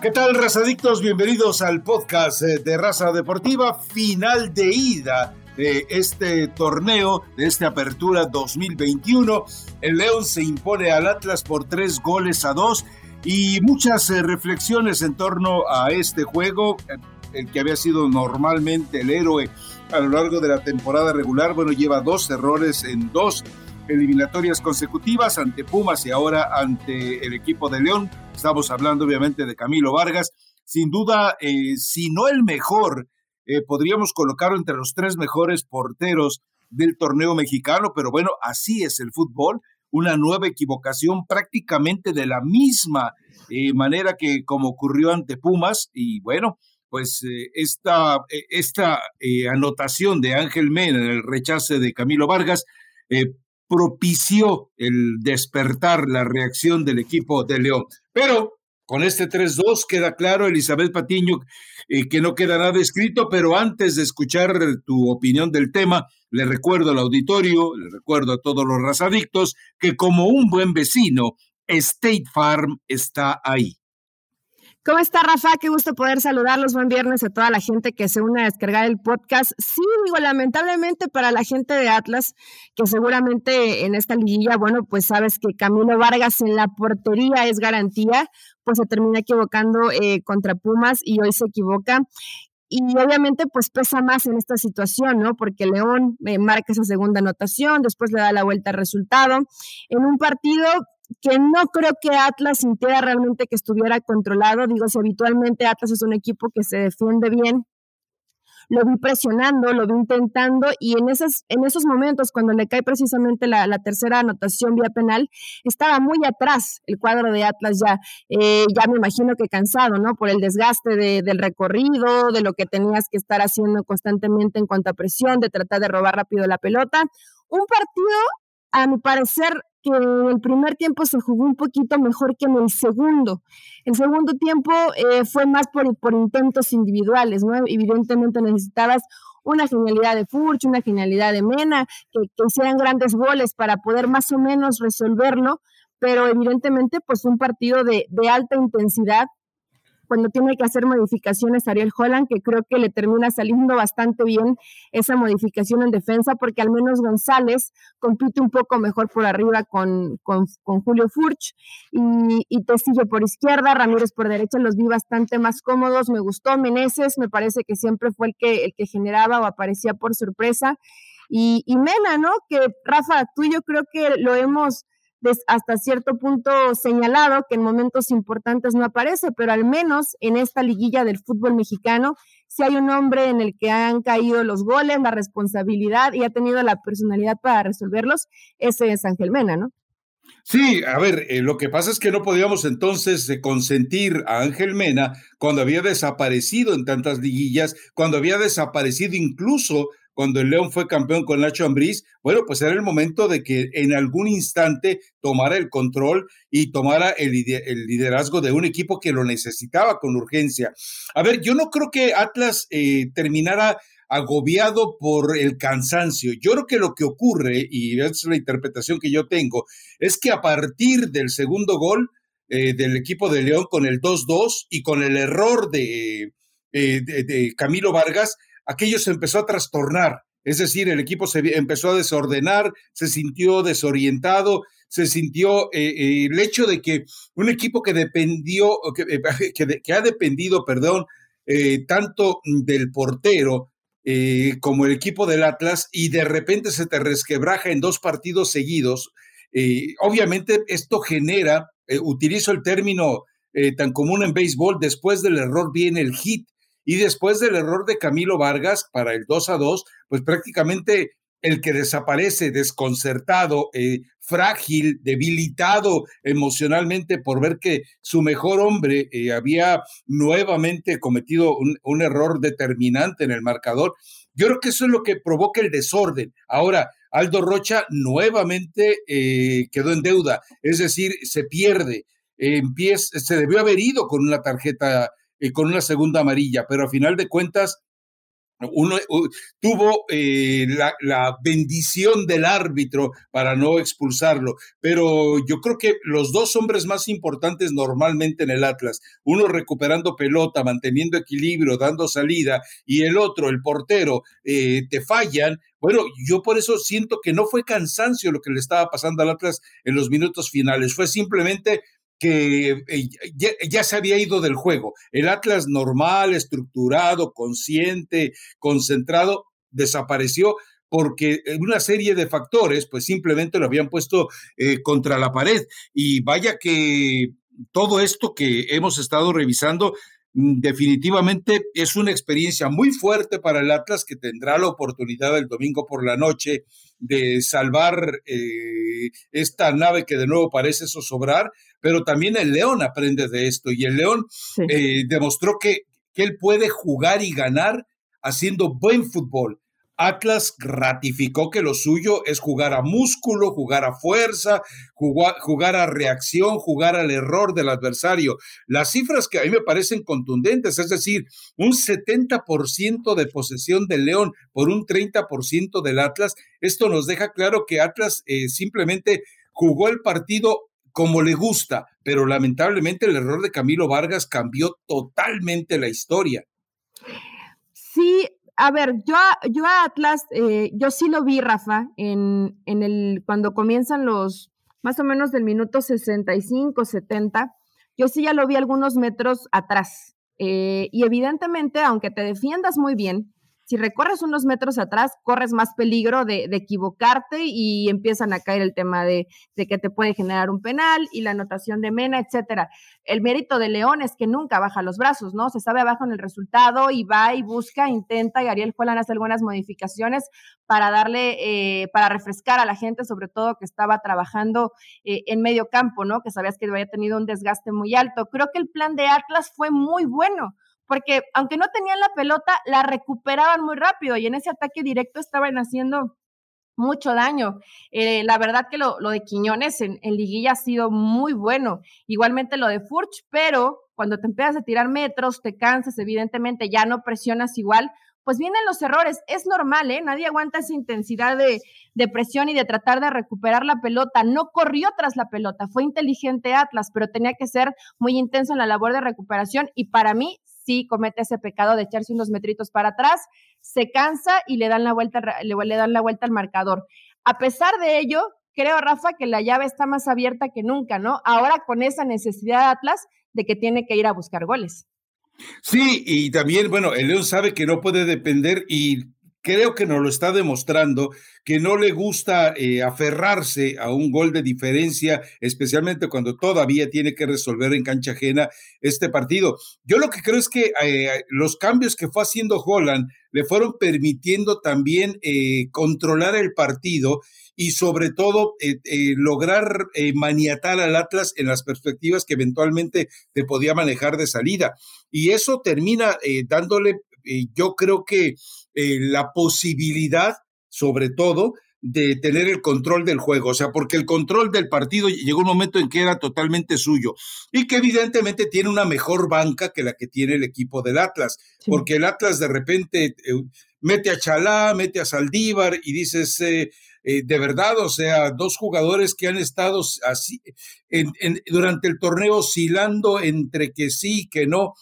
¿Qué tal, razadictos? Bienvenidos al podcast eh, de Raza Deportiva, final de ida de este torneo, de esta apertura 2021. El León se impone al Atlas por tres goles a dos y muchas eh, reflexiones en torno a este juego, eh, el que había sido normalmente el héroe a lo largo de la temporada regular. Bueno, lleva dos errores en dos eliminatorias consecutivas ante Pumas y ahora ante el equipo de León. Estamos hablando obviamente de Camilo Vargas. Sin duda, eh, si no el mejor, eh, podríamos colocarlo entre los tres mejores porteros del torneo mexicano, pero bueno, así es el fútbol. Una nueva equivocación prácticamente de la misma eh, manera que como ocurrió ante Pumas y bueno, pues esta, esta anotación de Ángel Mena en el rechace de Camilo Vargas propició el despertar la reacción del equipo de León. Pero con este 3-2 queda claro, Elizabeth Patiño, eh, que no queda nada escrito, pero antes de escuchar tu opinión del tema, le recuerdo al auditorio, le recuerdo a todos los razadictos, que como un buen vecino, State Farm está ahí. ¿Cómo está Rafa? Qué gusto poder saludarlos. Buen viernes a toda la gente que se une a descargar el podcast. Sí, digo, lamentablemente para la gente de Atlas, que seguramente en esta liguilla, bueno, pues sabes que Camilo Vargas en la portería es garantía, pues se termina equivocando eh, contra Pumas y hoy se equivoca. Y obviamente pues pesa más en esta situación, ¿no? Porque León eh, marca esa segunda anotación, después le da la vuelta al resultado. En un partido que no creo que Atlas sintiera realmente que estuviera controlado. Digo, si habitualmente Atlas es un equipo que se defiende bien, lo vi presionando, lo vi intentando y en, esas, en esos momentos, cuando le cae precisamente la, tercera anotación vía penal, estaba muy atrás el cuadro de Atlas ya, eh, ya me imagino que cansado, ¿no? Por el desgaste del recorrido, de lo que tenías que estar haciendo constantemente en cuanto a presión, de tratar de robar rápido la pelota. Un partido, a mi parecer, que en el primer tiempo se jugó un poquito mejor que en el segundo. El segundo tiempo eh, fue más por, por intentos individuales, ¿no? Evidentemente necesitabas una genialidad de Furch, una genialidad de Mena, que, que, hicieran grandes goles para poder más o menos resolverlo, pero evidentemente pues un partido de, de alta intensidad cuando tiene que hacer modificaciones Ariel Holland, que creo que le termina saliendo bastante bien esa modificación en defensa, porque al menos González compite un poco mejor por arriba con, con, Julio Furch y, y Tecillo por izquierda, Ramírez por derecha, los vi bastante más cómodos, me gustó Meneses, me parece que siempre fue el que, el que generaba o aparecía por sorpresa. Y, y Mena, ¿no? Que Rafa, tú y yo creo que lo hemos hasta cierto punto señalado que en momentos importantes no aparece, pero al menos en esta liguilla del fútbol mexicano, si hay un hombre en el que han caído los goles, la responsabilidad y ha tenido la personalidad para resolverlos, ese es Ángel Mena, ¿no? Sí, a ver, eh, lo que pasa es que no podíamos entonces eh, consentir a Ángel Mena cuando había desaparecido en tantas liguillas, cuando había desaparecido incluso cuando el León fue campeón con Nacho Ambriz, bueno, pues era el momento de que en algún instante tomara el control y tomara el, liderazgo de un equipo que lo necesitaba con urgencia. A ver, yo no creo que Atlas eh, terminara agobiado por el cansancio. Yo creo que lo que ocurre, y es la interpretación que yo tengo, es que a partir del segundo gol eh, del equipo de León con el 2-2 y con el error de, eh, de Camilo Vargas, aquello se empezó a trastornar. Es decir, el equipo se empezó a desordenar, se sintió desorientado, se sintió eh, eh, el hecho de que un equipo que dependió, que, eh, que, ha dependido, perdón, tanto del portero como el equipo del Atlas y de repente se te resquebraja en dos partidos seguidos, obviamente esto genera, utilizo el término tan común en béisbol, después del error viene el hit y después del error de Camilo Vargas para el 2 a 2, pues prácticamente el que desaparece desconcertado, eh, frágil, debilitado emocionalmente por ver que su mejor hombre eh, había nuevamente cometido un, error determinante en el marcador. Yo creo que eso es lo que provoca el desorden. Ahora, Aldo Rocha nuevamente eh, quedó en deuda, es decir, se pierde. Empieza, se debió haber ido con una tarjeta con una segunda amarilla, pero a final de cuentas uno tuvo eh, la, bendición del árbitro para no expulsarlo, pero yo creo que los dos hombres más importantes normalmente en el Atlas, uno recuperando pelota, manteniendo equilibrio, dando salida, y el otro, el portero, eh, te fallan. Bueno, yo por eso siento que no fue cansancio lo que le estaba pasando al Atlas en los minutos finales, fue simplemente que eh, ya, se había ido del juego. El Atlas normal, estructurado, consciente, concentrado, desapareció porque una serie de factores, pues simplemente lo habían puesto eh, contra la pared. Y vaya que todo esto que hemos estado revisando definitivamente es una experiencia muy fuerte para el Atlas que tendrá la oportunidad el domingo por la noche de salvar eh, esta nave que de nuevo parece zozobrar, pero también el León aprende de esto y el León eh, demostró que, que él puede jugar y ganar haciendo buen fútbol. Atlas ratificó que lo suyo es jugar a músculo, jugar a fuerza, jugar, a reacción, jugar al error del adversario. Las cifras que a mí me parecen contundentes, es decir, un 70% de posesión del León por un 30% del Atlas, esto nos deja claro que Atlas eh, simplemente jugó el partido como le gusta, pero lamentablemente el error de Camilo Vargas cambió totalmente la historia. Sí, a ver, yo, yo a Atlas, eh, yo sí lo vi, Rafa, en, en el, cuando comienzan los, más o menos del minuto 65, 70, yo sí ya lo vi algunos metros atrás. Eh, y evidentemente, aunque te defiendas muy bien, si recorres unos metros atrás, corres más peligro de, equivocarte y empiezan a caer el tema de, que te puede generar un penal y la anotación de Mena, etcétera. El mérito de León es que nunca baja los brazos, ¿no? Se sabe abajo en el resultado y va y busca, intenta, y Ariel Juelan hace algunas modificaciones para darle, eh, para refrescar a la gente, sobre todo que estaba trabajando eh, en medio campo, ¿no? Que sabías que había tenido un desgaste muy alto. Creo que el plan de Atlas fue muy bueno porque aunque no tenían la pelota, la recuperaban muy rápido y en ese ataque directo estaban haciendo mucho daño. Eh, la verdad que lo, de Quiñones en, liguilla ha sido muy bueno, igualmente lo de Furch, pero cuando te empiezas a tirar metros, te cansas, evidentemente ya no presionas igual, pues vienen los errores. Es normal, ¿eh? Nadie aguanta esa intensidad de, de, presión y de tratar de recuperar la pelota. No corrió tras la pelota, fue inteligente Atlas, pero tenía que ser muy intenso en la labor de recuperación y para mí comete ese pecado de echarse unos metritos para atrás, se cansa y le dan la vuelta, le, dan la vuelta al marcador. A pesar de ello, creo, Rafa, que la llave está más abierta que nunca, ¿no? Ahora con esa necesidad de Atlas de que tiene que ir a buscar goles. Sí, y también, bueno, el León sabe que no puede depender y creo que nos lo está demostrando que no le gusta eh, aferrarse a un gol de diferencia, especialmente cuando todavía tiene que resolver en cancha ajena este partido. Yo lo que creo es que eh, los cambios que fue haciendo Holland le fueron permitiendo también eh, controlar el partido y sobre todo lograr maniatar al Atlas en las perspectivas que eventualmente te podía manejar de salida. Y eso termina dándole, yo creo que la posibilidad sobre todo, de tener el control del juego, o sea, porque el control del partido llegó un momento en que era totalmente suyo y que evidentemente tiene una mejor banca que la que tiene el equipo del Atlas, porque el Atlas de repente eh, mete a Chalá, mete a Saldívar y dices, eh, eh, de verdad, o sea, dos jugadores que han estado así durante el torneo oscilando entre que sí y que no,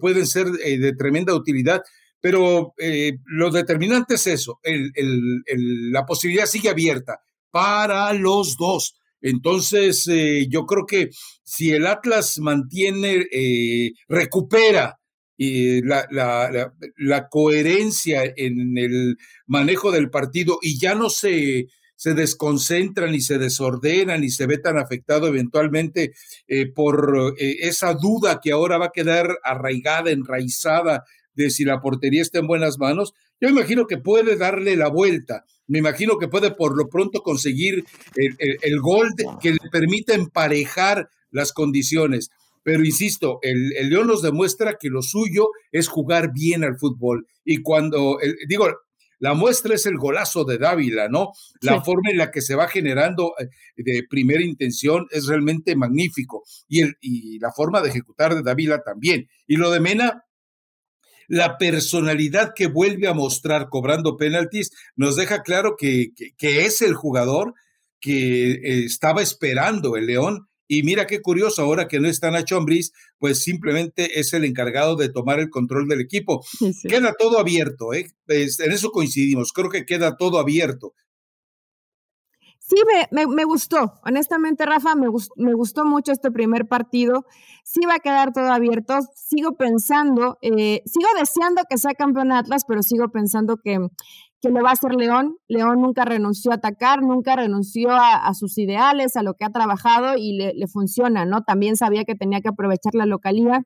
pueden ser de tremenda utilidad pero eh, lo determinante es eso, la posibilidad sigue abierta para los dos. Entonces, eh, yo creo que si el Atlas mantiene, eh, recupera la, la, la, coherencia en el manejo del partido y ya no se, se desconcentran y se desordenan y se ve tan afectado eventualmente por esa duda que ahora va a quedar arraigada, enraizada de si la portería está en buenas manos, yo imagino que puede darle la vuelta. Me imagino que puede por lo pronto conseguir el, gol que le permita emparejar las condiciones. Pero insisto, el, León nos demuestra que lo suyo es jugar bien al fútbol. Y cuando, digo, la muestra es el golazo de Dávila, ¿no? La forma en la que se va generando eh, de primera intención es realmente magnífico. Y, el, y la forma de ejecutar de Dávila también. Y lo de Mena, la personalidad que vuelve a mostrar cobrando penaltis nos deja claro que, que, es el jugador que eh, estaba esperando el León. Y mira qué curioso, ahora que no está Nacho Ambriz, pues simplemente es el encargado de tomar el control del equipo. Queda todo abierto, ¿eh? en eso coincidimos, creo que queda todo abierto. Sí, me, me, gustó. Honestamente, Rafa, me, me, gustó mucho este primer partido. Sí va a quedar todo abierto. Sigo pensando, eh, sigo deseando que sea campeón Atlas, pero sigo pensando que, que lo va a hacer León. León nunca renunció a atacar, nunca renunció a, sus ideales, a lo que ha trabajado y le, le, funciona, ¿no? También sabía que tenía que aprovechar la localidad.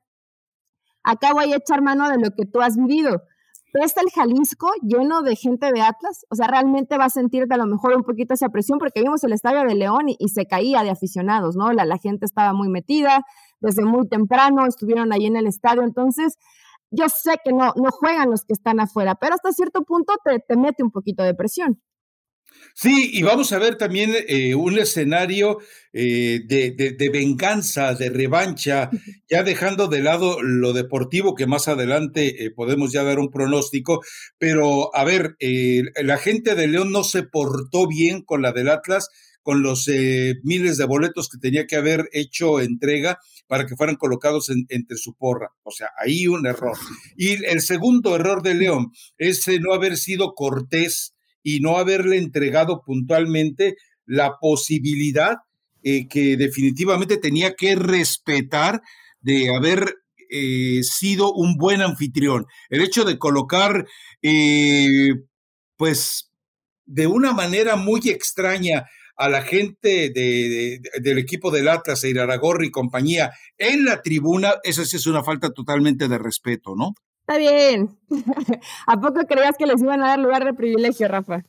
Acá voy a echar mano de lo que tú has vivido pero está el Jalisco lleno de gente de Atlas, o sea, realmente va a sentirte a lo mejor un poquito esa presión, porque vimos el estadio de León y, se caía de aficionados, ¿no? La, la, gente estaba muy metida, desde muy temprano estuvieron ahí en el estadio, entonces yo sé que no, no juegan los que están afuera, pero hasta cierto punto te, te mete un poquito de presión. Sí, y vamos a ver también eh, un escenario eh, de, venganza, de revancha, ya dejando de lado lo deportivo, que más adelante eh, podemos ya dar un pronóstico, pero a ver, la gente de León no se portó bien con la del Atlas, con los miles de boletos que tenía que haber hecho entrega para que fueran colocados entre su porra. O sea, ahí un error. Y el segundo error de León es no haber sido cortés y no haberle entregado puntualmente la posibilidad eh, que definitivamente tenía que respetar de haber eh, sido un buen anfitrión. El hecho de colocar, eh, pues, de una manera muy extraña a la gente del equipo del Atlas, Iraragorri y compañía en la tribuna, esa sí es una falta totalmente de respeto, ¿no? Está bien. ¿A poco creías que les iban a dar lugar de privilegio, Rafa?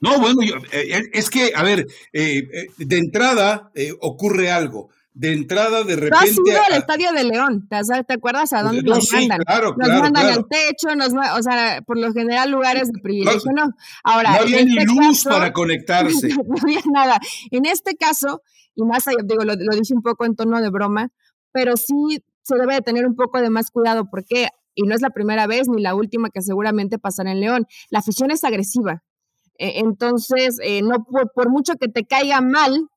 No, bueno, eh, eh, es que, a ver, eh, de entrada ocurre algo. De entrada, de repente. has ido al estadio de León, ¿te, acuerdas a dónde nos mandan? Claro, nos mandan al techo, nos, o sea, por lo general lugares de privilegio, ¿no? Ahora, no había ni este luz para conectarse. no había nada. En este caso, y más allá, digo, lo, lo dije un poco en tono de broma, pero sí se debe de tener un poco de más cuidado porque y no es la primera vez ni la última que seguramente pasará en León. La afición es agresiva. E, entonces, eh, no por, mucho que te caiga mal,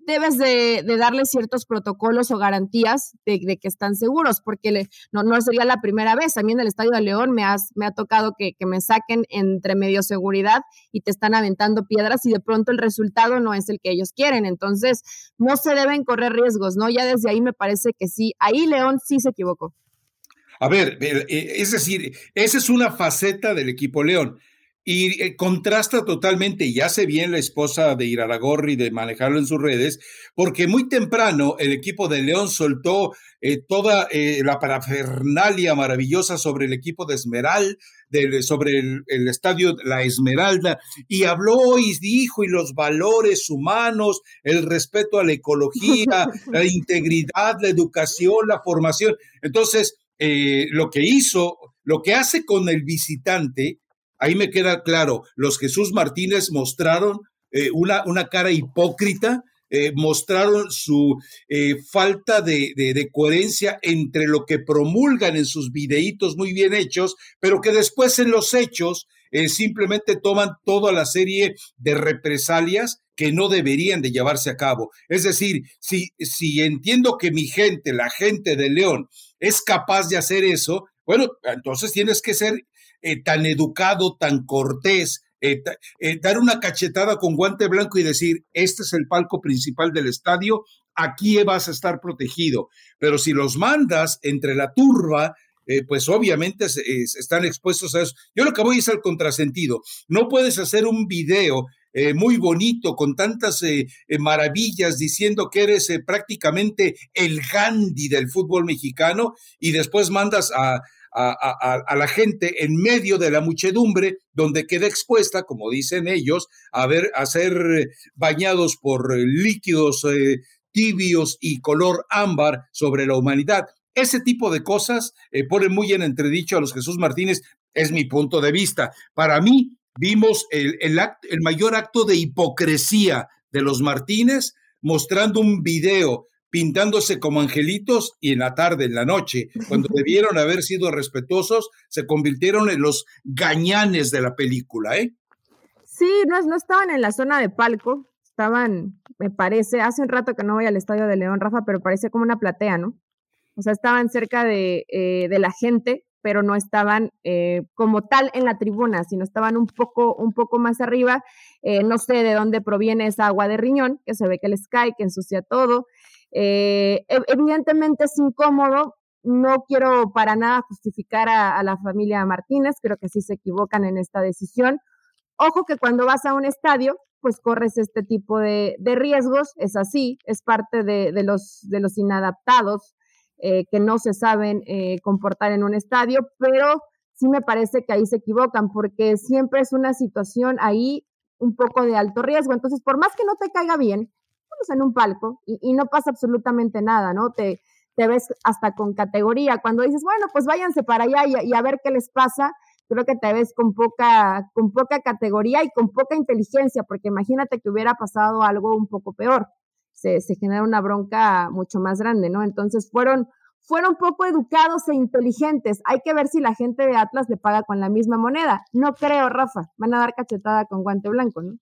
debes de, darle ciertos protocolos o garantías de, que están seguros, porque no, no sería la primera vez. A mí en el Estadio de León me, me ha tocado que, que, me saquen entre medio seguridad y te están aventando piedras y de pronto el resultado no es el que ellos quieren. Entonces, no se deben correr riesgos, ¿no? Ya desde ahí me parece que sí. Ahí León sí se equivocó. A ver, eh, es decir, esa es una faceta del equipo León. Y eh, contrasta totalmente, y hace bien la esposa de Iraragorri de manejarlo en sus redes, porque muy temprano el equipo de León soltó eh, toda la parafernalia maravillosa sobre el equipo de Esmeral, sobre el, el, estadio La Esmeralda, y habló y dijo, y los valores humanos, el respeto a la ecología, la integridad, la educación, la formación. Entonces, eh, lo que hizo, lo que hace con el visitante, ahí me queda claro, los Jesús Martínez mostraron eh, una, una, cara hipócrita, eh, mostraron su falta de, de, coherencia entre lo que promulgan en sus videitos muy bien hechos, pero que después en los hechos simplemente toman toda la serie de represalias que no deberían de llevarse a cabo. Es decir, si, si entiendo que mi gente, la gente de León, es capaz de hacer eso, bueno, entonces tienes que ser eh, tan educado, tan cortés, eh, eh, dar una cachetada con guante blanco y decir, este es el palco principal del estadio, aquí vas a estar protegido. Pero si los mandas entre la turba, pues obviamente están expuestos a eso. Yo lo que voy es al contrasentido. No puedes hacer un video eh, muy bonito, con tantas eh, eh, maravillas, diciendo que eres prácticamente el Gandhi del fútbol mexicano y después mandas a, a, la gente en medio de la muchedumbre, donde queda expuesta, como dicen ellos, a, ver, a ser bañados por líquidos tibios y color ámbar sobre la humanidad. Ese tipo de cosas ponen muy en entredicho a los Jesús Martínez, es mi punto de vista. Para mí, vimos el, el, mayor acto de hipocresía de los Martínez mostrando un video pintándose como angelitos y en la tarde, en la noche, cuando debieron haber sido respetuosos, se convirtieron en los gañanes de la película, ¿eh? Sí, no, no estaban en la zona de palco, estaban, me parece, hace un rato que no voy al Estadio de León, Rafa, pero parece como una platea, ¿no? O sea, estaban cerca de, eh, de la gente, pero no estaban eh, como tal en la tribuna, sino estaban un poco, un poco más arriba. Eh, no sé de dónde proviene esa agua de riñón, que se ve que les cae, que ensucia todo. Eh, evidentemente es incómodo. No quiero para nada justificar a, la familia Martínez, creo que sí se equivocan en esta decisión. Ojo que cuando vas a un estadio, pues corres este tipo de, riesgos, es así, es parte de, los, de los inadaptados eh, que no se saben eh, comportar en un estadio, pero sí me parece que ahí se equivocan porque siempre es una situación ahí un poco de alto riesgo. Entonces, por más que no te caiga bien, vamos en un palco y, no pasa absolutamente nada, ¿no? Te, te ves hasta con categoría. Cuando dices, bueno, pues váyanse para allá y, a ver qué les pasa, creo que te ves con poca, con poca categoría y con poca inteligencia, porque imagínate que hubiera pasado algo un poco peor se, genera una bronca mucho más grande, ¿no? Entonces fueron, fueron poco educados e inteligentes. Hay que ver si la gente de Atlas le paga con la misma moneda. No creo, Rafa. Van a dar cachetada con guante blanco, ¿no?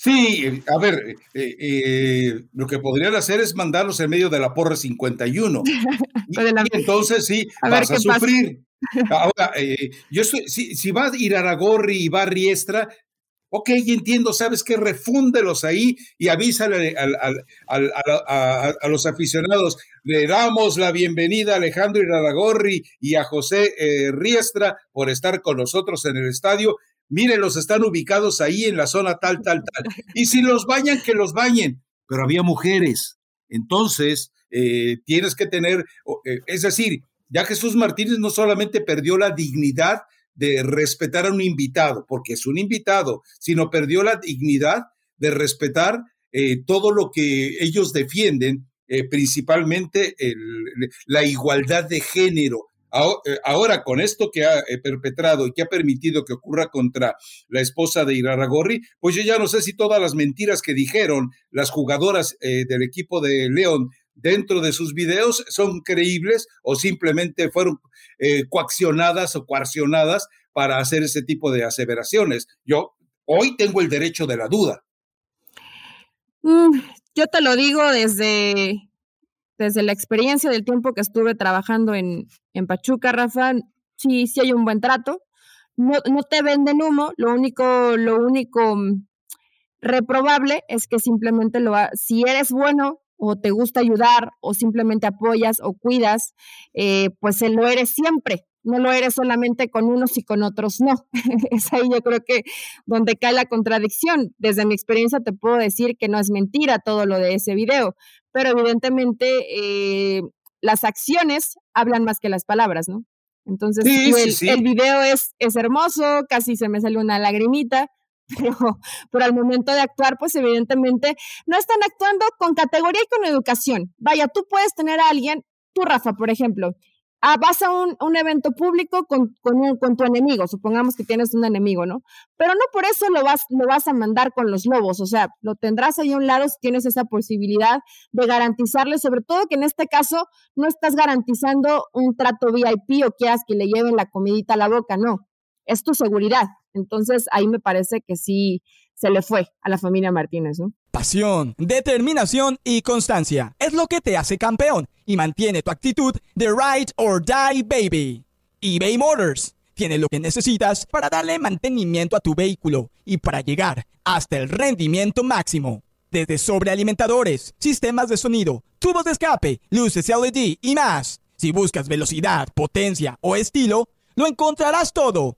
Sí, a ver, eh, eh, lo que podrían hacer es mandarlos en medio de la porra 51. y, entonces sí, vas a sufrir. Ahora, eh, yo estoy, si, si va a ir Aragorri y va a Riestra, Ok, entiendo, sabes que refúndelos ahí y avísale a, los aficionados. Le damos la bienvenida a Alejandro Iraragorri y a José eh, Riestra por estar con nosotros en el estadio. Miren, los están ubicados ahí en la zona tal, tal, tal. Y si los bañan, que los bañen. Pero había mujeres. Entonces, eh, tienes que tener, eh, es decir, ya Jesús Martínez no solamente perdió la dignidad, de respetar a un invitado, porque es un invitado, sino perdió la dignidad de respetar eh, todo lo que ellos defienden, eh, principalmente la igualdad de género. Eh, ahora, con esto que ha perpetrado y que ha permitido que ocurra contra la esposa de Iraragorri, pues yo ya no sé si todas las mentiras que dijeron las jugadoras del equipo de León dentro de sus videos son creíbles o simplemente fueron eh, coaccionadas o coaccionadas para hacer ese tipo de aseveraciones. Yo hoy tengo el derecho de la duda. Mm, yo te lo digo desde, desde la experiencia del tiempo que estuve trabajando en, en Pachuca, Rafa, sí, sí hay un buen trato. No, no te venden humo, lo único, lo único mm, reprobable es que simplemente lo si eres bueno o te gusta ayudar o simplemente apoyas o cuidas, eh, pues lo eres siempre. No lo eres solamente con unos y con otros no. es ahí yo creo que donde cae la contradicción. Desde mi experiencia te puedo decir que no es mentira todo lo de ese video, pero evidentemente eh, las acciones hablan más que las palabras, ¿no? Entonces, el, el, video es, es hermoso, casi se me sale una lagrimita, pero, pero al momento de actuar, pues evidentemente no están actuando con categoría y con educación. Vaya, tú puedes tener a alguien, tú Rafa, por ejemplo, ah, vas a un, un, evento público con, con, con, tu enemigo, supongamos que tienes un enemigo, ¿no? Pero no por eso lo vas, lo vas a mandar con los lobos, o sea, lo tendrás ahí a un lado si tienes esa posibilidad de garantizarle, sobre todo que en este caso no estás garantizando un trato VIP o quieras que le lleven la comidita a la boca, no, es tu seguridad. Entonces ahí me parece que sí se le fue a la familia Martínez, ¿no? Pasión, determinación y constancia es lo que te hace campeón y mantiene tu actitud de ride or die baby. eBay Motors tiene lo que necesitas para darle mantenimiento a tu vehículo y para llegar hasta el rendimiento máximo. Desde sobrealimentadores, sistemas de sonido, tubos de escape, luces LED y más. Si buscas velocidad, potencia o estilo, lo encontrarás todo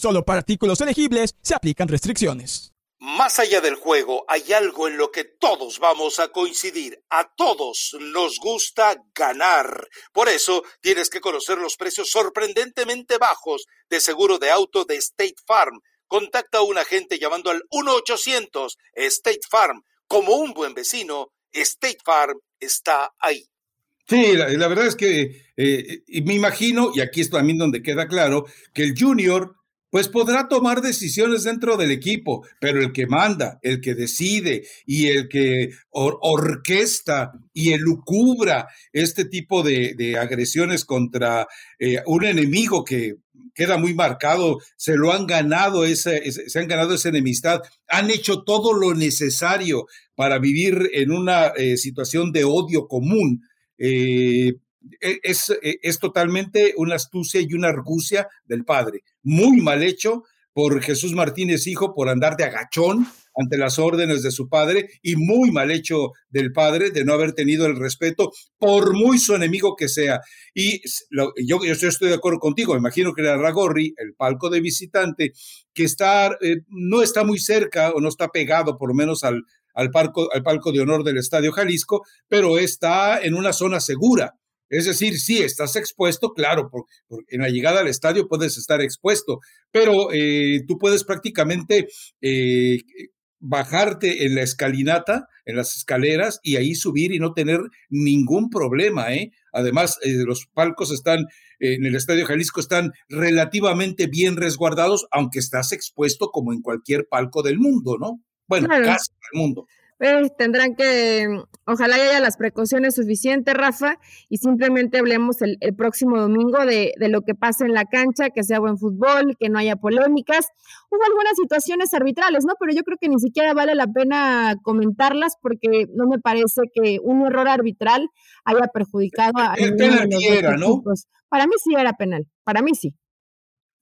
Solo para artículos elegibles se aplican restricciones. Más allá del juego, hay algo en lo que todos vamos a coincidir. A todos nos gusta ganar. Por eso tienes que conocer los precios sorprendentemente bajos de seguro de auto de State Farm. Contacta a un agente llamando al 1-800 State Farm. Como un buen vecino, State Farm está ahí. Sí, la, verdad es que eh, me imagino, y aquí es también donde queda claro, que el junior pues podrá tomar decisiones dentro del equipo, pero el que manda, el que decide y el que orquesta y elucubra este tipo de, agresiones contra eh, un enemigo que queda muy marcado, se lo han ganado, ese, se han ganado esa enemistad, han hecho todo lo necesario para vivir en una eh, situación de odio común. Eh, es, e, es, totalmente una astucia y una argucia del padre. Muy mal hecho por Jesús Martínez, hijo, por andar de agachón ante las órdenes de su padre y muy mal hecho del padre de no haber tenido el respeto por muy su enemigo que sea. Y yo, yo, estoy de acuerdo contigo, imagino que era Ragorri, el palco de visitante, que está, eh, no está muy cerca o no está pegado por lo menos al, al, palco, al palco de honor del Estadio Jalisco, pero está en una zona segura es decir, sí, estás expuesto, claro, por, en la llegada al estadio puedes estar expuesto, pero eh, tú puedes prácticamente eh, bajarte en la escalinata, en las escaleras y ahí subir y no tener ningún problema. ¿eh? Además, eh, los palcos están en el Estadio Jalisco están relativamente bien resguardados, aunque estás expuesto como en cualquier palco del mundo, ¿no? Bueno, casi del mundo. Pues, tendrán que, ojalá haya las precauciones suficientes, Rafa, y simplemente hablemos el, próximo domingo de, de, lo que pasa en la cancha, que sea buen fútbol, que no haya polémicas. Hubo algunas situaciones arbitrales, ¿no? Pero yo creo que ni siquiera vale la pena comentarlas porque no me parece que un error arbitral haya perjudicado a... El penal era, ¿no? Para mí sí era penal, para mí sí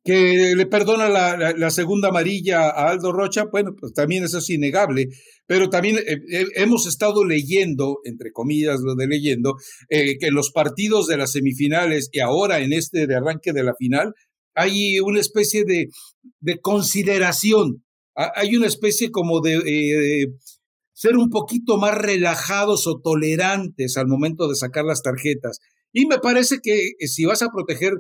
que le perdona la, segunda amarilla a Aldo Rocha, bueno, pues también eso es innegable, pero también eh, eh, hemos estado leyendo, entre comillas lo de leyendo, eh, que en los partidos de las semifinales y ahora en este de arranque de la final, hay una especie de, consideración, hay una especie como de ser un poquito más relajados o tolerantes al momento de sacar las tarjetas. Y me parece que si vas a proteger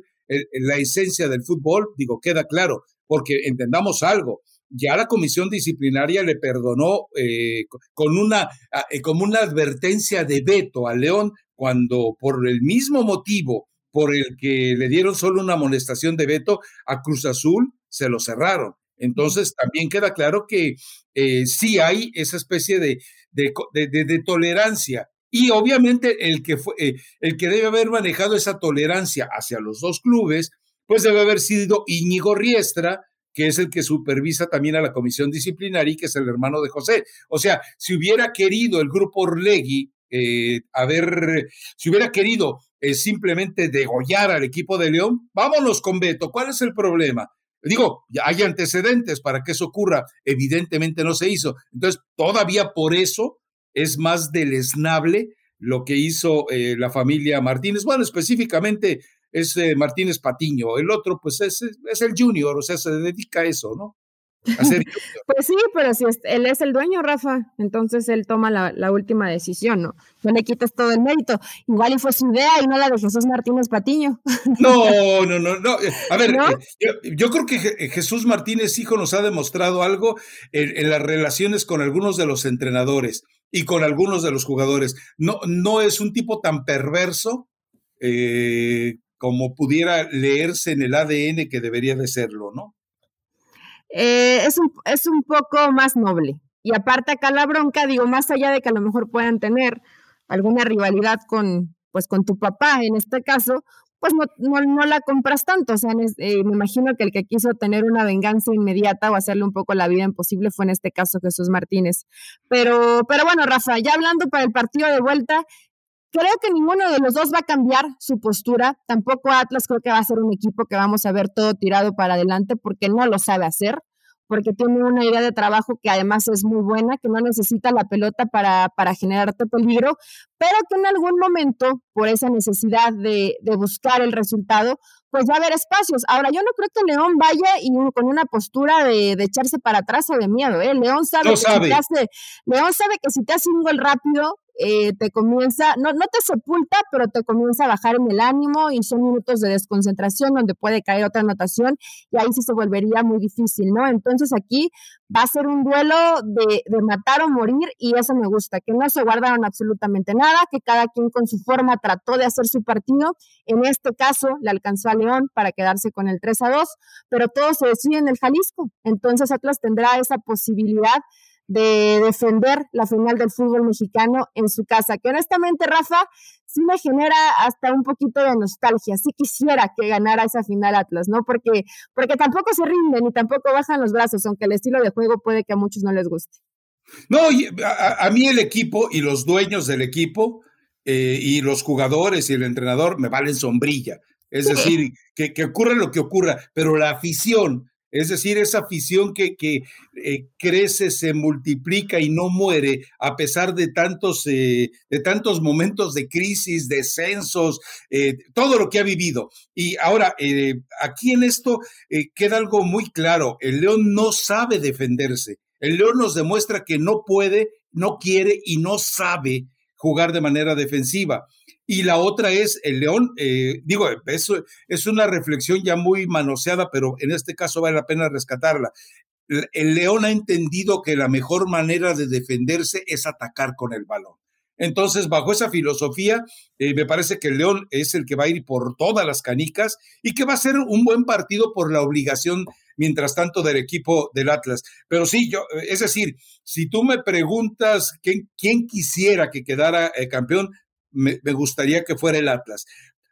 la esencia del fútbol, digo, queda claro, porque entendamos algo, ya la comisión disciplinaria le perdonó eh, con, una, ah, eh, como una advertencia de veto a León cuando por el mismo motivo por el que le dieron solo una amonestación de veto a Cruz Azul, se lo cerraron. Entonces también queda claro que eh, sí hay esa especie de, de, de tolerancia y obviamente el que, fue, eh, el que debe haber manejado esa tolerancia hacia los dos clubes, pues debe haber sido Íñigo Riestra, que es el que supervisa también a la comisión disciplinaria y que es el hermano de José. O sea, si hubiera querido el grupo Orlegui eh, haber, si hubiera querido eh, simplemente degollar al equipo de León, vámonos con Beto. ¿Cuál es el problema? Digo, hay antecedentes para que eso ocurra. Evidentemente no se hizo. Entonces, todavía por eso es más deleznable lo que hizo eh, la familia Martínez. Bueno, específicamente es eh, Martínez Patiño. El otro, pues, es, es el junior, o sea, se dedica a eso, ¿no? pues sí, pero si él es el dueño, Rafa, entonces él toma la, última decisión, ¿no? No le quitas todo el mérito. Igual y fue su idea y no la de Jesús Martínez Patiño. No, no, no, no. A ver, eh, yo, creo que Jesús Martínez, hijo, nos ha demostrado algo en, las relaciones con algunos de los entrenadores y con algunos de los jugadores. No, no es un tipo tan perverso eh, como pudiera leerse en el ADN que debería de serlo, ¿no? Eh, es, un, es un poco más noble. Y aparte acá la bronca, digo, más allá de que a lo mejor puedan tener alguna rivalidad con, pues, con tu papá en este caso, pues no, no, la compras tanto. O sea, eh, me imagino que el que quiso tener una venganza inmediata o hacerle un poco la vida imposible fue en este caso Jesús Martínez. Pero, pero bueno, Rafa, ya hablando para el partido de vuelta, creo que ninguno de los dos va a cambiar su postura. Tampoco Atlas creo que va a ser un equipo que vamos a ver todo tirado para adelante porque no lo sabe hacer porque tiene una idea de trabajo que además es muy buena, que no necesita la pelota para, para generarte peligro, pero que en algún momento, por esa necesidad de, de buscar el resultado, pues va a haber espacios. Ahora, yo no creo que León vaya y con una postura de, de echarse para atrás o de miedo. ¿eh? León sabe, que Si te hace, León sabe que si te hace un gol rápido, eh, te comienza, no, no te sepulta, pero te comienza a bajar en el ánimo y son minutos de desconcentración donde puede caer otra anotación y ahí sí se volvería muy difícil, ¿no? Entonces aquí va a ser un duelo de, de matar o morir y eso me gusta, que no se guardaron absolutamente nada, que cada quien con su forma trató de hacer su partido. En este caso le alcanzó a León para quedarse con el 3 a 2, pero todo se decide en el Jalisco. Entonces Atlas tendrá esa posibilidad de defender la final del fútbol mexicano en su casa, que honestamente, Rafa, sí me genera hasta un poquito de nostalgia. Sí quisiera que ganara esa final Atlas, ¿no? Porque, porque tampoco se rinden y tampoco bajan los brazos, aunque el estilo de juego puede que a muchos no les guste. No, a, mí el equipo y los dueños del equipo eh, y los jugadores y el entrenador me valen sombrilla. Es decir, que, que ocurra lo que ocurra, pero la afición es decir, esa afición que, que eh, crece, se multiplica y no muere a pesar de tantos, eh, de tantos momentos de crisis, descensos, eh, todo lo que ha vivido. Y ahora, aquí en esto queda algo muy claro, el león no sabe defenderse. El león nos demuestra que no puede, no quiere y no sabe jugar de manera defensiva. Y la otra es el león, eh, digo, eso es una reflexión ya muy manoseada, pero en este caso vale la pena rescatarla. El león ha entendido que la mejor manera de defenderse es atacar con el balón. Entonces, bajo esa filosofía, eh, me parece que León es el que va a ir por todas las canicas y que va a ser un buen partido por la obligación, mientras tanto, del equipo del Atlas. Pero sí, yo, es decir, si tú me preguntas quién, quisiera que quedara eh, campeón, me, gustaría que fuera el Atlas.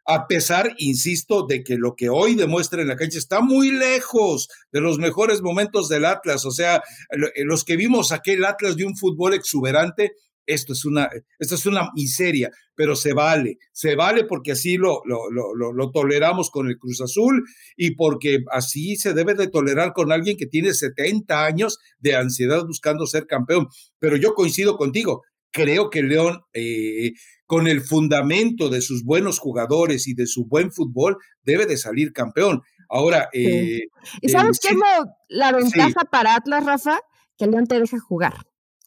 A pesar, insisto, de que lo que hoy demuestra en la cancha está muy lejos de los mejores momentos del Atlas. O sea, los que vimos aquel Atlas de un fútbol exuberante, esto es una, esto es una miseria, pero se vale, se vale porque así lo, lo, lo, lo, toleramos con el Cruz Azul y porque así se debe de tolerar con alguien que tiene 70 años de ansiedad buscando ser campeón. Pero yo coincido contigo, creo que León, eh, con el fundamento de sus buenos jugadores y de su buen fútbol, debe de salir campeón. Ahora, eh, ¿y sabes qué es la ventaja para Atlas, Rafa? Que León te deja jugar.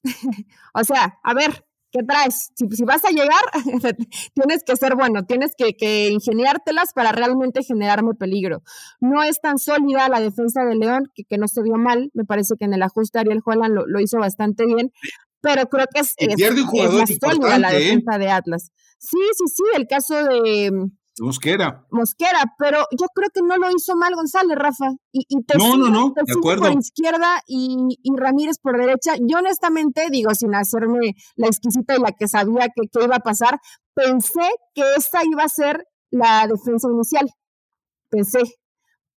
o sea, a ver, ¿qué traes? Si, vas a llegar, tienes que ser bueno, tienes que, ingeniártelas para realmente generarme peligro. No es tan sólida la defensa de León, que, que no se vio mal, me parece que en el ajuste Ariel Holland lo, lo hizo bastante bien, pero creo que es, es, sólida la ¿eh? defensa de Atlas. Sí, sí, sí, el caso de Mosquera. Mosquera, pero yo creo que no lo hizo mal González, Rafa. Y, y te no, no, no, de acuerdo. por izquierda y, y, Ramírez por derecha. Yo honestamente, digo, sin hacerme la exquisita y la que sabía que, que iba a pasar, pensé que esa iba a ser la defensa inicial. Pensé,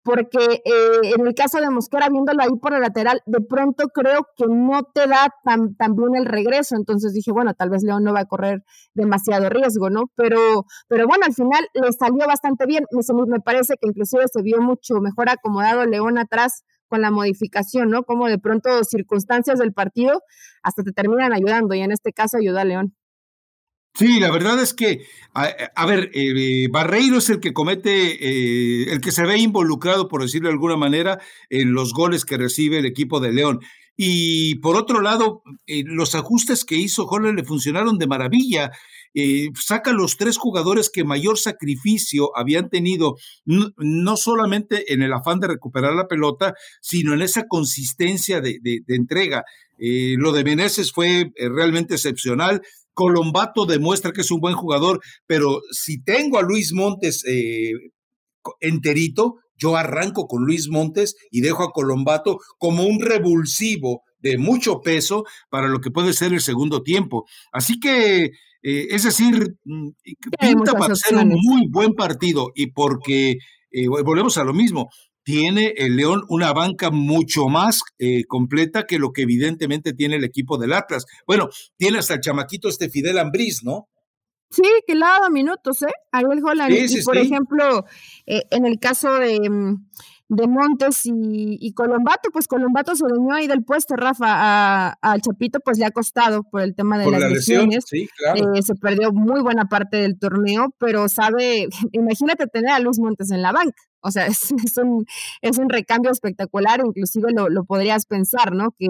porque eh, en el caso de Mosquera, viéndolo ahí por el lateral, de pronto creo que no te da tan, tan bien el regreso. Entonces dije, bueno, tal vez León no va a correr demasiado riesgo, ¿no? Pero, pero bueno, al final le salió bastante bien. Me, me parece que inclusive se vio mucho mejor acomodado León atrás con la modificación, ¿no? Como de pronto circunstancias del partido hasta te terminan ayudando y en este caso ayuda a León. Sí, la verdad es que, a, ver, eh, Barreiro es el que comete, eh, el que se ve involucrado, por decirlo de alguna manera, en los goles que recibe el equipo de León. Y por otro lado, eh, los ajustes que hizo Holland le funcionaron de maravilla. saca los tres jugadores que mayor sacrificio habían tenido, no, solamente en el afán de recuperar la pelota, sino en esa consistencia de, de entrega. lo de Meneses fue realmente excepcional Colombato demuestra que es un buen jugador, pero si tengo a Luis Montes eh, enterito, yo arranco con Luis Montes y dejo a Colombato como un revulsivo de mucho peso para lo que puede ser el segundo tiempo. Así que, eh, es decir, mm, pinta para ser un muy buen partido y porque eh, volvemos a lo mismo, tiene el León una banca mucho más eh, completa que lo que evidentemente tiene el equipo del Atlas. Bueno, tiene hasta el chamaquito este Fidel Ambriz, ¿no? Sí, que le ha dado minutos, ¿eh? Ariel Holland. y por ejemplo, eh, en el caso de, mm, de Montes y, Colombato, pues Colombato se dueñó ahí del puesto, Rafa, al Chapito pues le ha costado por el tema de las lesiones, eh, se perdió muy buena parte del torneo, pero sabe, imagínate tener a Luis Montes en la banca, o sea, es, un, es un recambio espectacular, inclusive lo, lo podrías pensar, ¿no? Que,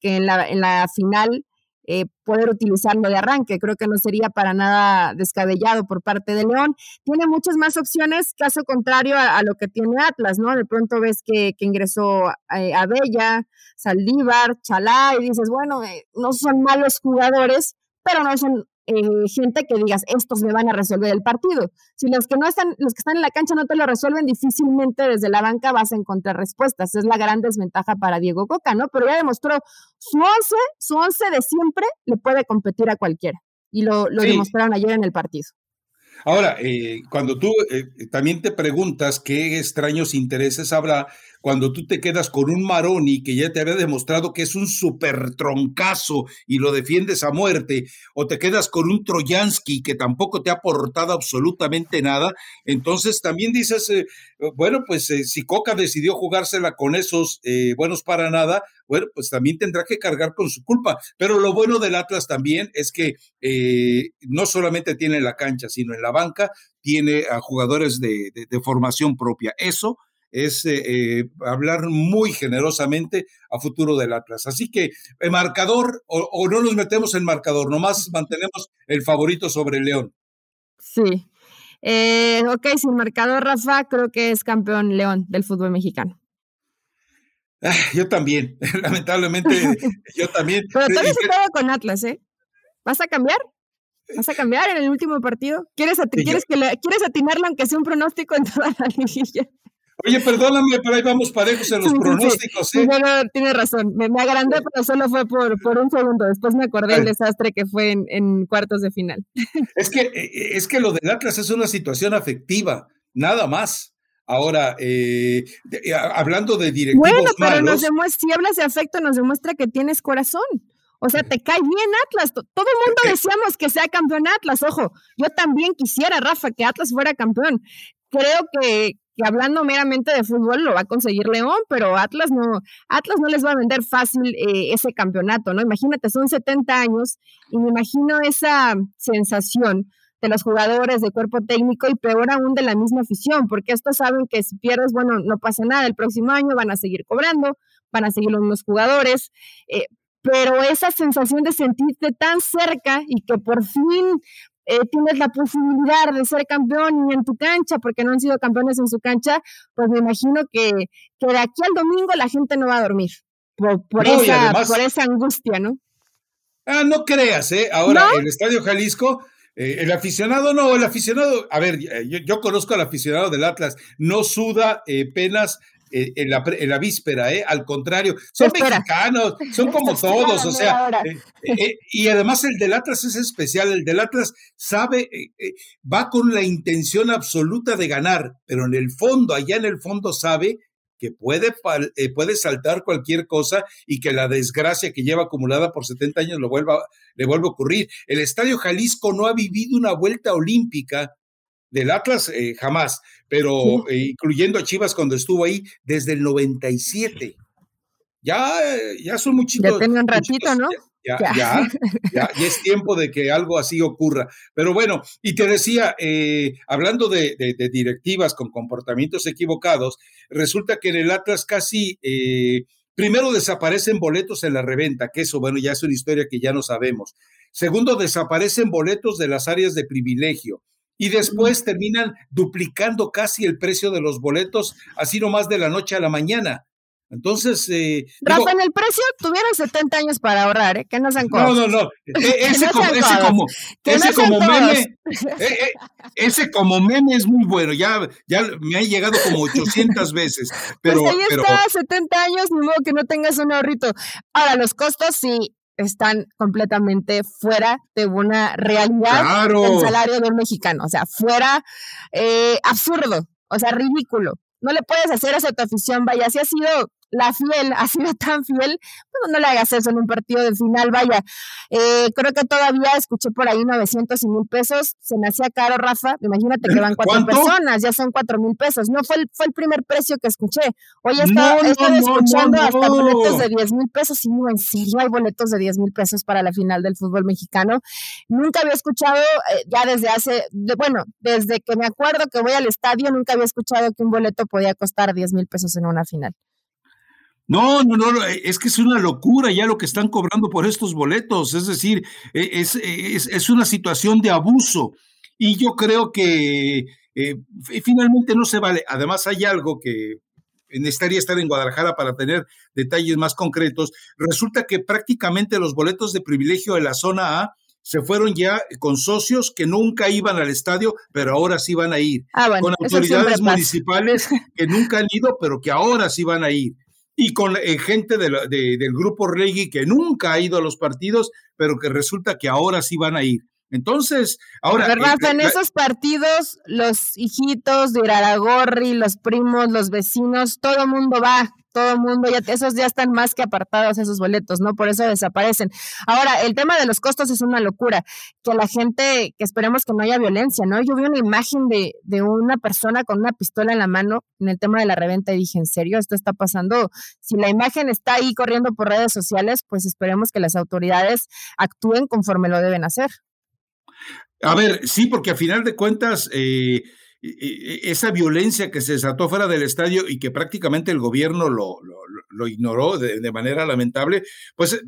que en, la, en la final eh, poder utilizarlo de arranque. Creo que no sería para nada descabellado por parte de León. Tiene muchas más opciones, caso contrario a, lo que tiene Atlas, ¿no? De pronto ves que, ingresó eh, Abella, Saldívar, Chalá, y dices, bueno, eh, no son malos jugadores, pero no son eh, gente que digas, estos me van a resolver el partido. Si los que no están, los que están en la cancha no te lo resuelven, difícilmente desde la banca vas a encontrar respuestas. Es la gran desventaja para Diego Coca, ¿no? Pero ya demostró su once, su once de siempre le puede competir a cualquiera. Y lo, demostraron ayer en el partido. Ahora, eh, cuando tú eh, también te preguntas qué extraños intereses habrá cuando tú te quedas con un Maroni que ya te había demostrado que es un super troncazo y lo defiendes a muerte, o te quedas con un Troyansky que tampoco te ha aportado absolutamente nada, entonces también dices, eh, bueno, pues eh, si Coca decidió jugársela con esos eh, buenos para nada, bueno, pues también tendrá que cargar con su culpa. Pero lo bueno del Atlas también es que no solamente tiene la cancha, sino en la banca tiene a jugadores de formación propia. Eso es eh, eh, hablar muy generosamente a futuro del Atlas. Así que el marcador, o, no nos metemos en marcador, nomás mantenemos el favorito sobre el León. Sí. Eh, ok, sin marcador, Rafa, creo que es campeón León del fútbol mexicano. Ah, yo también, lamentablemente, yo también. Pero todavía se queda con Atlas, ¿eh? ¿Vas a cambiar? ¿Vas a cambiar en el último partido? ¿Quieres, ¿quieres, que ¿quieres atinarlo aunque sea un pronóstico en toda la liguilla? Oye, perdóname, pero ahí vamos parejos en los pronósticos. ¿eh? tiene razón. Me, agrandé, pero solo fue por, por un segundo. Después me acordé del desastre que fue en, cuartos de final. Es que, eh, es que lo del Atlas es una situación afectiva, nada más. Ahora, eh, eh hablando de directivos Bueno, pero nos demuestra, si hablas de afecto, nos demuestra que tienes corazón. O sea, te cae bien Atlas. Todo el mundo deseamos que sea campeón Atlas. Ojo, yo también quisiera, Rafa, que Atlas fuera campeón. Creo que, que hablando meramente de fútbol lo va a conseguir León, pero Atlas no, Atlas no les va a vender fácil eh, ese campeonato, ¿no? Imagínate, son 70 años y me imagino esa sensación de los jugadores de cuerpo técnico y peor aún de la misma afición, porque estos saben que si pierdes, bueno, no pasa nada, el próximo año van a seguir cobrando, van a seguir los mismos jugadores, eh, pero esa sensación de sentirte tan cerca y que por fin eh, tienes la posibilidad de ser campeón y en tu cancha, porque no han sido campeones en su cancha, pues me imagino que, que de aquí al domingo la gente no va a dormir por, por, esa, por esa angustia, ¿no? Ah, no creas, ¿eh? Ahora, el Estadio Jalisco, eh, el aficionado no, el aficionado, a ver, yo, yo, conozco al aficionado del Atlas, no suda eh, penas eh, en, la, en, la, víspera, ¿eh? Al contrario, son mexicanos, son como todos, o sea, eh, eh, y además el del Atlas es especial, el del Atlas sabe, va con la intención absoluta de ganar, pero en el fondo, allá en el fondo sabe que puede, puede saltar cualquier cosa y que la desgracia que lleva acumulada por 70 años lo vuelva, le vuelva a ocurrir. El Estadio Jalisco no ha vivido una vuelta olímpica del Atlas eh, jamás, pero eh, incluyendo a Chivas cuando estuvo ahí desde el 97. Ya, ya son muchitos. Ya tengo un ratito, ¿no? Ya, ya, ya, es tiempo de que algo así ocurra. Pero bueno, y te decía, eh, hablando de, directivas con comportamientos equivocados, resulta que en el Atlas casi, primero desaparecen boletos en la reventa, que eso, bueno, ya es una historia que ya no sabemos. Segundo, desaparecen boletos de las áreas de privilegio y después terminan duplicando casi el precio de los boletos, así nomás de la noche a la mañana. Entonces. Eh, Rafa, en el precio tuvieron 70 años para ahorrar, ¿eh? Que no sean cosas. No, no, no. E, ese, como, ese como, ese como meme. E, e, ese como meme es muy bueno. Ya, ya me ha llegado como 800 veces. Pero, pues ahí pero, está, 70 años, ni modo que no tengas un ahorrito. Ahora, los costos sí están completamente fuera de una realidad del salario del mexicano, o sea, fuera eh, absurdo, o sea, ridículo. No le puedes hacer eso a tu afición, vaya, si ha sido la fiel ha sido tan fiel, pues no le hagas eso en un partido de final, vaya. Eh, creo que todavía escuché por ahí 900 y mil pesos, se me hacía caro, Rafa, imagínate que van cuatro personas, ya son cuatro mil pesos, no fue el, fue el primer precio que escuché. Hoy he estado, escuchando hasta boletos de 10 mil pesos y no, en serio, hay boletos de 10 mil pesos para la final del fútbol mexicano. Nunca había escuchado, eh, ya desde hace, bueno, desde que me acuerdo que voy al estadio, nunca había escuchado que un boleto podía costar 10 mil pesos en una final. No, no, no, eh, es que es una locura ya lo que están cobrando por estos boletos, es decir, e, es, es, una situación de abuso y yo creo que eh, finalmente no se vale. Además hay algo que necesitaría estar en Guadalajara para tener detalles más concretos. Resulta que prácticamente los boletos de privilegio de la zona A se fueron ya con socios que nunca iban al estadio, pero ahora sí van a ir. Ah, con autoridades municipales que nunca han ido, pero que ahora sí van a ir y con eh, gente del grupo Reggie que nunca ha ido a los partidos, pero que resulta que ahora sí van a ir. Entonces, ahora... ¿Verdad? en esos partidos, los hijitos de Iraragorri, los primos, los vecinos, todo el mundo va todo el mundo, ya, esos ya están más que apartados esos boletos, ¿no? Por eso desaparecen. Ahora, el tema de los costos es una locura, que la gente, que esperemos que no haya violencia, ¿no? Yo vi una imagen de, de una persona con una pistola en la mano en el tema de la reventa y dije, ¿en serio esto está pasando? Si la imagen está ahí corriendo por redes sociales, pues esperemos que las autoridades actúen conforme lo deben hacer. A ver, sí, porque a final de cuentas... Eh esa violencia que se desató fuera del estadio y que prácticamente el gobierno lo, lo, ignoró de, manera lamentable, pues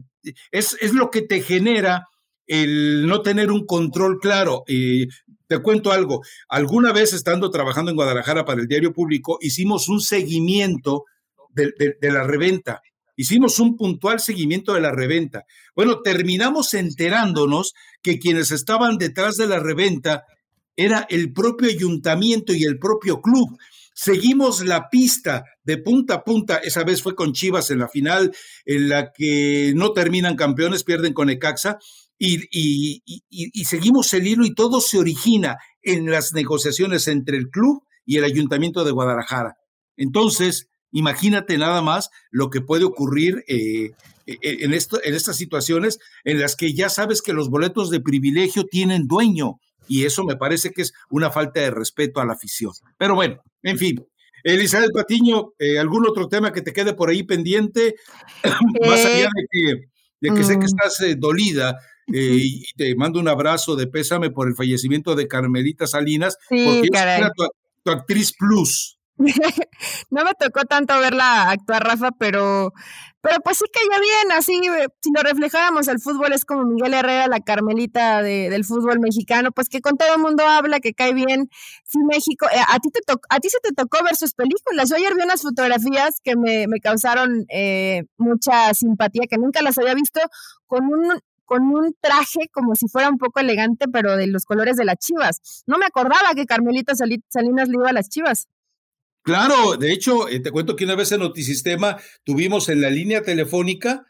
es, es, lo que te genera el no tener un control claro. Te cuento algo, alguna vez estando trabajando en Guadalajara para el diario público, hicimos un seguimiento de la reventa. Hicimos un puntual seguimiento de la reventa. Bueno, terminamos enterándonos que quienes estaban detrás de la reventa era el propio ayuntamiento y el propio club. Seguimos la pista de punta a punta. Esa vez fue con Chivas en la final, en la que no terminan campeones, pierden con Ecaxa. Y, y, seguimos el hilo y todo se origina en las negociaciones entre el club y el ayuntamiento de Guadalajara. Entonces, imagínate nada más lo que puede ocurrir eh, e, e, en, esto, en estas situaciones en las que ya sabes que los boletos de privilegio tienen dueño y eso me parece que es una falta de respeto a la afición. Pero bueno, en fin. Elizabeth Patiño, eh, ¿algún otro tema que te quede por ahí pendiente? Más allá de que, de que sé que mm. estás eh, dolida y te mando un abrazo de pésame por el fallecimiento de Carmelita Salinas, porque era tu actriz plus. No me tocó tanto verla actuar, Rafa, pero, pero pues sí ya bien, así, si lo reflejáramos, el fútbol es como Miguel Herrera, la Carmelita del fútbol mexicano, pues que con todo el mundo habla, que cae bien. Sí, México, eh, a ti te a ti se te tocó ver sus películas. Yo ayer vi unas fotografías que me, me causaron eh, mucha simpatía, que nunca las había visto, con un con un traje como si fuera un poco elegante, pero de los colores de las chivas. No me acordaba que Carmelita Salinas le iba a las chivas. Claro, de hecho, eh, te cuento que una vez en Notisistema tuvimos en la línea telefónica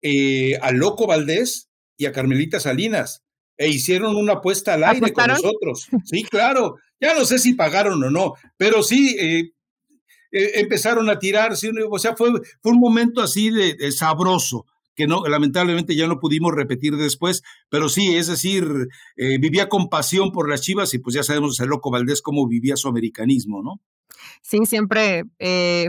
eh, a Loco Valdés y a Carmelita Salinas e hicieron una apuesta al aire con nosotros. Sí, claro. Ya no sé si pagaron o no, pero sí eh, empezaron a tirar. o sea, fue, fue un momento así de, sabroso que no, lamentablemente ya no pudimos repetir después, pero sí, es decir, vivía con pasión por las chivas y pues ya sabemos el loco Valdés cómo vivía su americanismo, ¿no? Sí, siempre eh,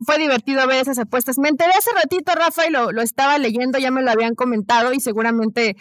fue divertido ver esas apuestas. Me enteré hace ratito, Rafa, y lo, lo, estaba leyendo, ya me lo habían comentado y seguramente,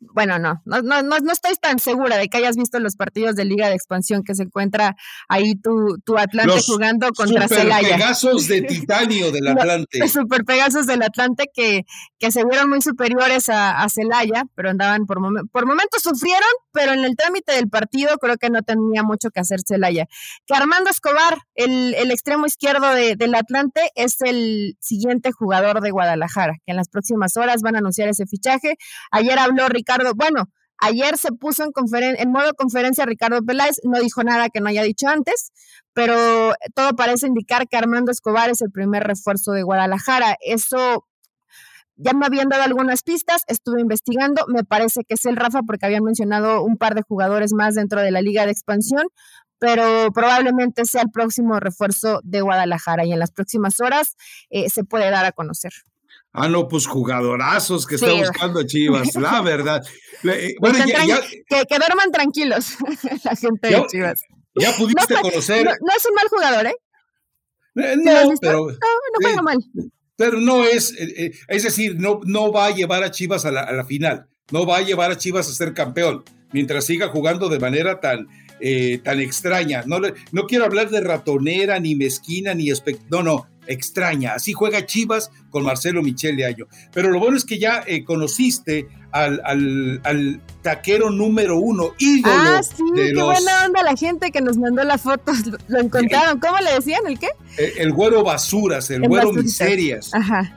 bueno, no, no, no, no estoy tan segura de que hayas visto los partidos de Liga de Expansión que se encuentra ahí tu, tu Atlante jugando contra Celaya. Pegasos de titanio del Atlante. Los super Pegasos del Atlante que, que se vieron muy superiores a, a Celaya, pero andaban por, por momentos sufrieron, pero en el trámite del partido creo que no tenía mucho que hacer Celaya. Que Armando Escobar, el, el extremo izquierdo de, del Atlante, es el siguiente jugador de Guadalajara, que en las próximas horas van a anunciar ese fichaje. Ayer habló Ricardo, bueno, ayer se puso en, en modo conferencia Ricardo Peláez, no dijo nada que no haya dicho antes, pero todo parece indicar que Armando Escobar es el primer refuerzo de Guadalajara. Eso ya me habían dado algunas pistas, estuve investigando, me parece que es el Rafa porque habían mencionado un par de jugadores más dentro de la liga de expansión, pero probablemente sea el próximo refuerzo de Guadalajara y en las próximas horas eh, se puede dar a conocer. Ah, no, pues jugadorazos que está buscando Chivas, la verdad. Eh, bueno, ya, que, duerman tranquilos la gente de Chivas. Ya pudiste conocer. No, es un mal jugador, ¿eh? eh no, pero. No, no juega mal. Pero no es, es decir, no, no va a llevar a Chivas a la, a la final, no va a llevar a Chivas a ser campeón, mientras siga jugando de manera tan, eh, tan extraña. No, no quiero hablar de ratonera, ni mezquina, ni no, no, extraña. Así juega Chivas con Marcelo Michele Año. Pero lo bueno es que ya eh, conociste al, al, taquero número uno, ídolo. Ah, sí, qué buena onda la gente que nos mandó la foto. Lo encontraron. ¿Cómo le decían? ¿El qué? El, güero basuras, el, güero miserias. Ajá.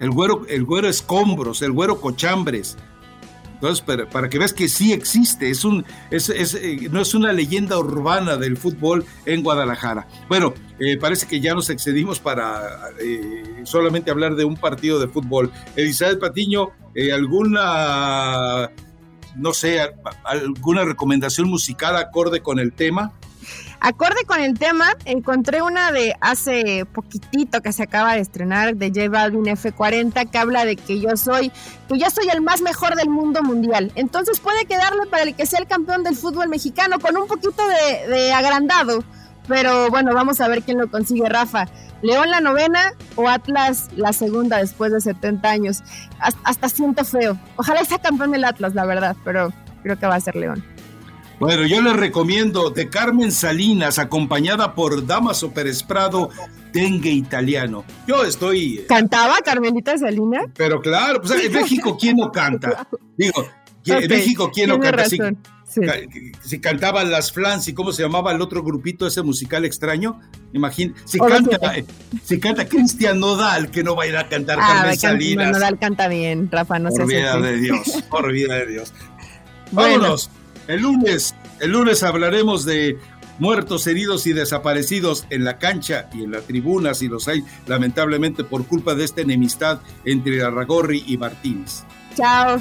El güero, el güero escombros, el güero cochambres. Entonces, para, que veas que sí existe, es un, es, eh, no es una leyenda urbana del fútbol en Guadalajara. Bueno, eh, parece que ya nos excedimos para eh, solamente hablar de un partido de fútbol. Elizabeth Patiño, ¿alguna, no sé, alguna recomendación musical acorde con el tema? Acorde con el tema, encontré una de hace poquitito que se acaba de estrenar de J Balvin F40 que habla de que yo soy, que yo soy el más mejor del mundo mundial. Entonces puede quedarle para el que sea el campeón del fútbol mexicano con un poquito de, agrandado. Pero bueno, vamos a ver quién lo consigue, Rafa. León la novena o Atlas la segunda después de 70 años. Hasta siento feo. Ojalá sea campeón el Atlas, la verdad, pero creo que va a ser León. Bueno, yo les recomiendo de Carmen Salinas, acompañada por Damaso Pérez Prado, Dengue Italiano. Yo estoy. Eh, ¿Cantaba Carmelita Salinas? Pero claro, pues en México, ¿quién no canta? Digo, en México, ¿quién no canta? Si, cantaban las Flans y cómo se llamaba el otro grupito ese musical extraño, imagínate, si canta, eh, si canta Cristian Nodal, que no va a ir a cantar ah, Carmen Salinas. Nodal canta bien, Rafa, no sé. Por vida de Dios, por vida de Dios. Vámonos. El lunes, el lunes hablaremos de muertos, heridos y desaparecidos en la cancha y en la tribuna, si los hay, lamentablemente por culpa de esta enemistad entre Arragorri y Martínez. Chao.